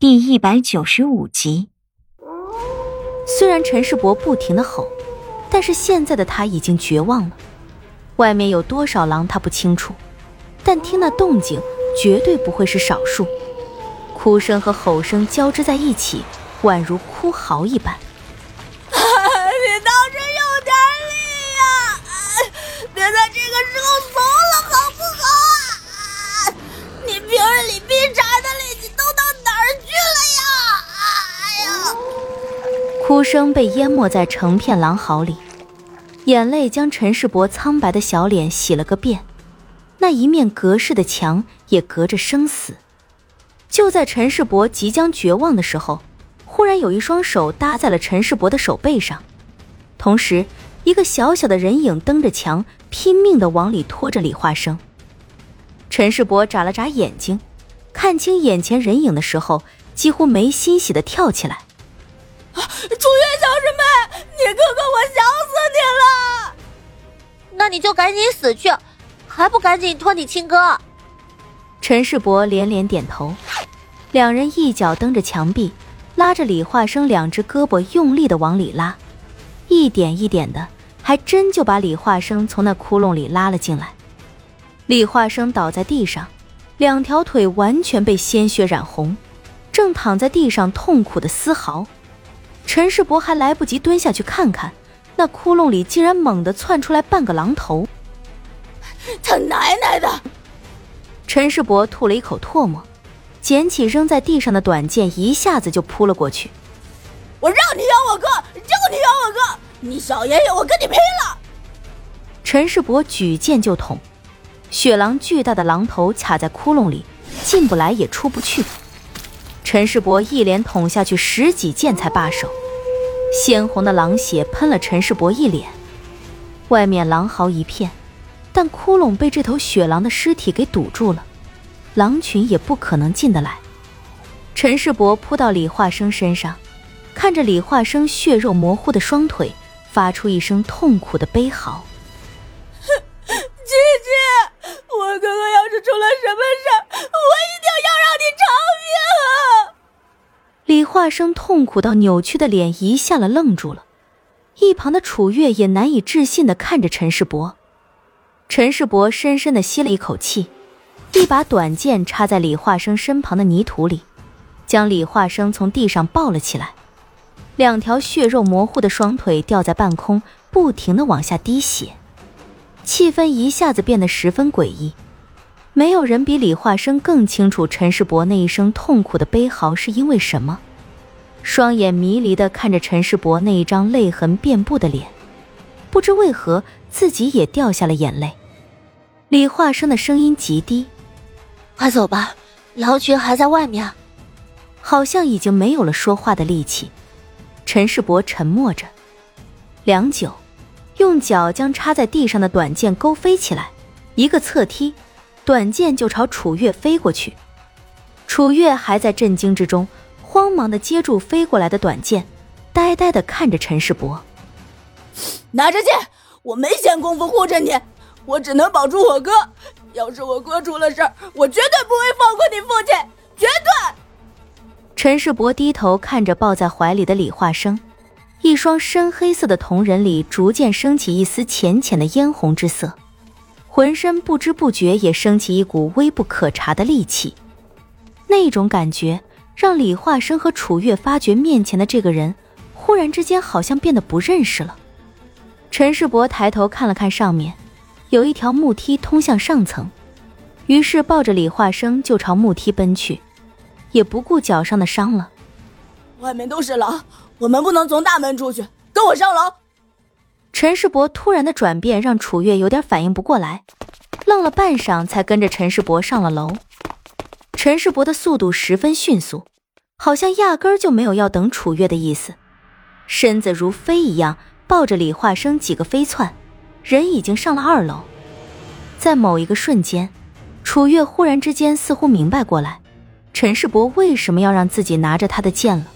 第一百九十五集。虽然陈世伯不停的吼，但是现在的他已经绝望了。外面有多少狼他不清楚，但听那动静，绝对不会是少数。哭声和吼声交织在一起，宛如哭嚎一般。你倒是有点力呀！别在这个时候怂了，好不好？你平日里劈柴的力气都到哪儿去了呀？哎呀！哭声被淹没在成片狼嚎里，眼泪将陈世伯苍白的小脸洗了个遍，那一面隔世的墙也隔着生死。就在陈世伯即将绝望的时候，忽然有一双手搭在了陈世伯的手背上，同时，一个小小的人影蹬着墙，拼命的往里拖着李化生。陈世伯眨了眨眼睛，看清眼前人影的时候，几乎没欣喜的跳起来。楚月小师妹，你哥哥，我想死你了！那你就赶紧死去，还不赶紧拖你亲哥？陈世伯连连点头，两人一脚蹬着墙壁，拉着李化生两只胳膊用力的往里拉，一点一点的，还真就把李化生从那窟窿里拉了进来。李化生倒在地上，两条腿完全被鲜血染红，正躺在地上痛苦的嘶嚎。陈世伯还来不及蹲下去看看，那窟窿里竟然猛地窜出来半个狼头。他奶奶的！陈世伯吐了一口唾沫，捡起扔在地上的短剑，一下子就扑了过去。我让你咬我哥，就你咬我哥！你小爷爷，我跟你拼了！陈世伯举剑就捅，雪狼巨大的狼头卡在窟窿里，进不来也出不去。陈世伯一连捅下去十几剑才罢手，鲜红的狼血喷了陈世伯一脸。外面狼嚎一片，但窟窿被这头雪狼的尸体给堵住了，狼群也不可能进得来。陈世伯扑到李化生身上，看着李化生血肉模糊的双腿，发出一声痛苦的悲嚎。姐姐，我哥哥要是出了什么事儿，我一定要让你偿命啊！李化生痛苦到扭曲的脸一下子愣住了，一旁的楚月也难以置信的看着陈世伯。陈世伯深深的吸了一口气，一把短剑插在李化生身旁的泥土里，将李化生从地上抱了起来，两条血肉模糊的双腿吊在半空，不停的往下滴血。气氛一下子变得十分诡异，没有人比李化生更清楚陈世伯那一声痛苦的悲嚎是因为什么，双眼迷离的看着陈世伯那一张泪痕遍布的脸，不知为何自己也掉下了眼泪。李化生的声音极低：“快走吧，狼群还在外面。”好像已经没有了说话的力气。陈世伯沉默着，良久。用脚将插在地上的短剑勾飞起来，一个侧踢，短剑就朝楚月飞过去。楚月还在震惊之中，慌忙的接住飞过来的短剑，呆呆的看着陈世伯。拿着剑，我没闲工夫护着你，我只能保住我哥。要是我哥出了事儿，我绝对不会放过你父亲，绝对。陈世伯低头看着抱在怀里的李化生。一双深黑色的瞳仁里逐渐升起一丝浅浅的嫣红之色，浑身不知不觉也升起一股微不可察的戾气。那种感觉让李化生和楚月发觉面前的这个人，忽然之间好像变得不认识了。陈世伯抬头看了看上面，有一条木梯通向上层，于是抱着李化生就朝木梯奔去，也不顾脚上的伤了。外面都是狼。我们不能从大门出去，跟我上楼。陈世伯突然的转变让楚月有点反应不过来，愣了半晌，才跟着陈世伯上了楼。陈世伯的速度十分迅速，好像压根儿就没有要等楚月的意思，身子如飞一样抱着李化生几个飞窜，人已经上了二楼。在某一个瞬间，楚月忽然之间似乎明白过来，陈世伯为什么要让自己拿着他的剑了。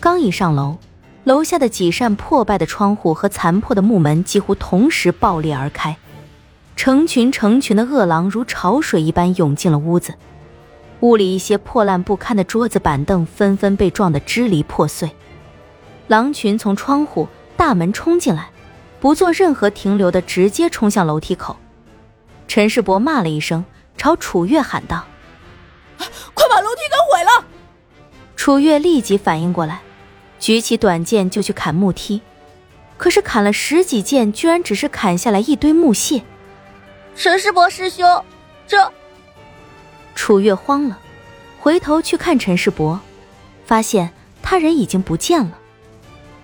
刚一上楼，楼下的几扇破败的窗户和残破的木门几乎同时爆裂而开，成群成群的恶狼如潮水一般涌进了屋子。屋里一些破烂不堪的桌子板凳纷纷被撞得支离破碎。狼群从窗户、大门冲进来，不做任何停留的，直接冲向楼梯口。陈世伯骂了一声，朝楚月喊道：“快把楼梯给毁了！”楚月立即反应过来，举起短剑就去砍木梯，可是砍了十几剑，居然只是砍下来一堆木屑。陈世伯师兄，这……楚月慌了，回头去看陈世伯，发现他人已经不见了。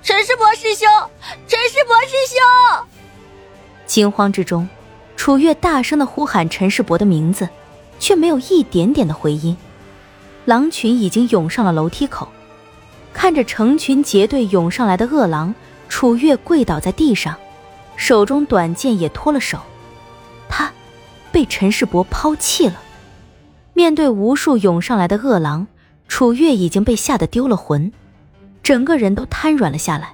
陈世伯师兄，陈世伯师兄！惊慌之中，楚月大声的呼喊陈世伯的名字，却没有一点点的回音。狼群已经涌上了楼梯口，看着成群结队涌上来的恶狼，楚月跪倒在地上，手中短剑也脱了手。他被陈世伯抛弃了。面对无数涌上来的恶狼，楚月已经被吓得丢了魂，整个人都瘫软了下来。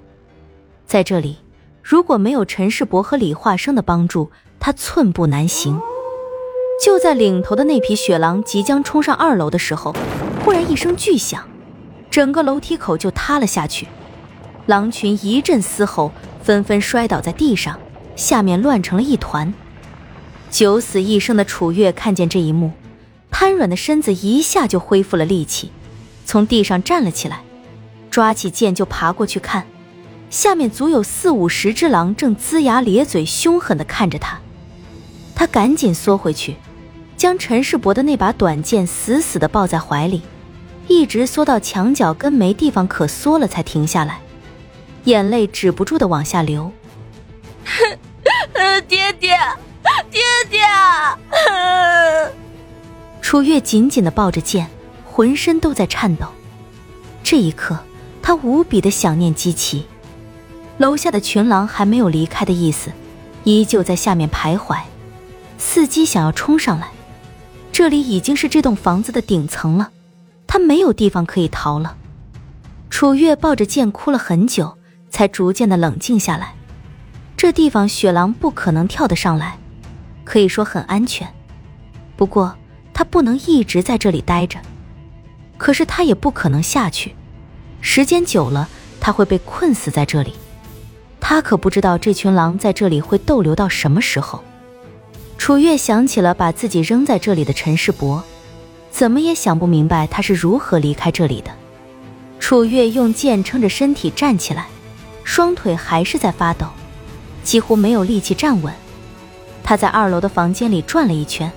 在这里，如果没有陈世伯和李化生的帮助，他寸步难行。就在领头的那匹雪狼即将冲上二楼的时候，忽然一声巨响，整个楼梯口就塌了下去，狼群一阵嘶吼，纷纷摔倒在地上，下面乱成了一团。九死一生的楚月看见这一幕。瘫软的身子一下就恢复了力气，从地上站了起来，抓起剑就爬过去看，下面足有四五十只狼正龇牙咧嘴，凶狠地看着他。他赶紧缩回去，将陈世伯的那把短剑死死地抱在怀里，一直缩到墙角跟没地方可缩了才停下来，眼泪止不住的往下流。爹爹，爹爹！楚月紧紧的抱着剑，浑身都在颤抖。这一刻，他无比的想念姬奇。楼下的群狼还没有离开的意思，依旧在下面徘徊，伺机想要冲上来。这里已经是这栋房子的顶层了，他没有地方可以逃了。楚月抱着剑哭了很久，才逐渐的冷静下来。这地方雪狼不可能跳得上来，可以说很安全。不过。他不能一直在这里待着，可是他也不可能下去，时间久了他会被困死在这里。他可不知道这群狼在这里会逗留到什么时候。楚月想起了把自己扔在这里的陈世伯，怎么也想不明白他是如何离开这里的。楚月用剑撑着身体站起来，双腿还是在发抖，几乎没有力气站稳。他在二楼的房间里转了一圈。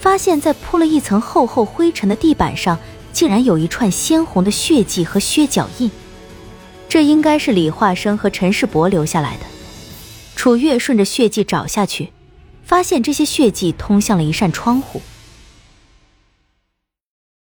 发现，在铺了一层厚厚灰尘的地板上，竟然有一串鲜红的血迹和靴脚印。这应该是李化生和陈世伯留下来的。楚月顺着血迹找下去，发现这些血迹通向了一扇窗户。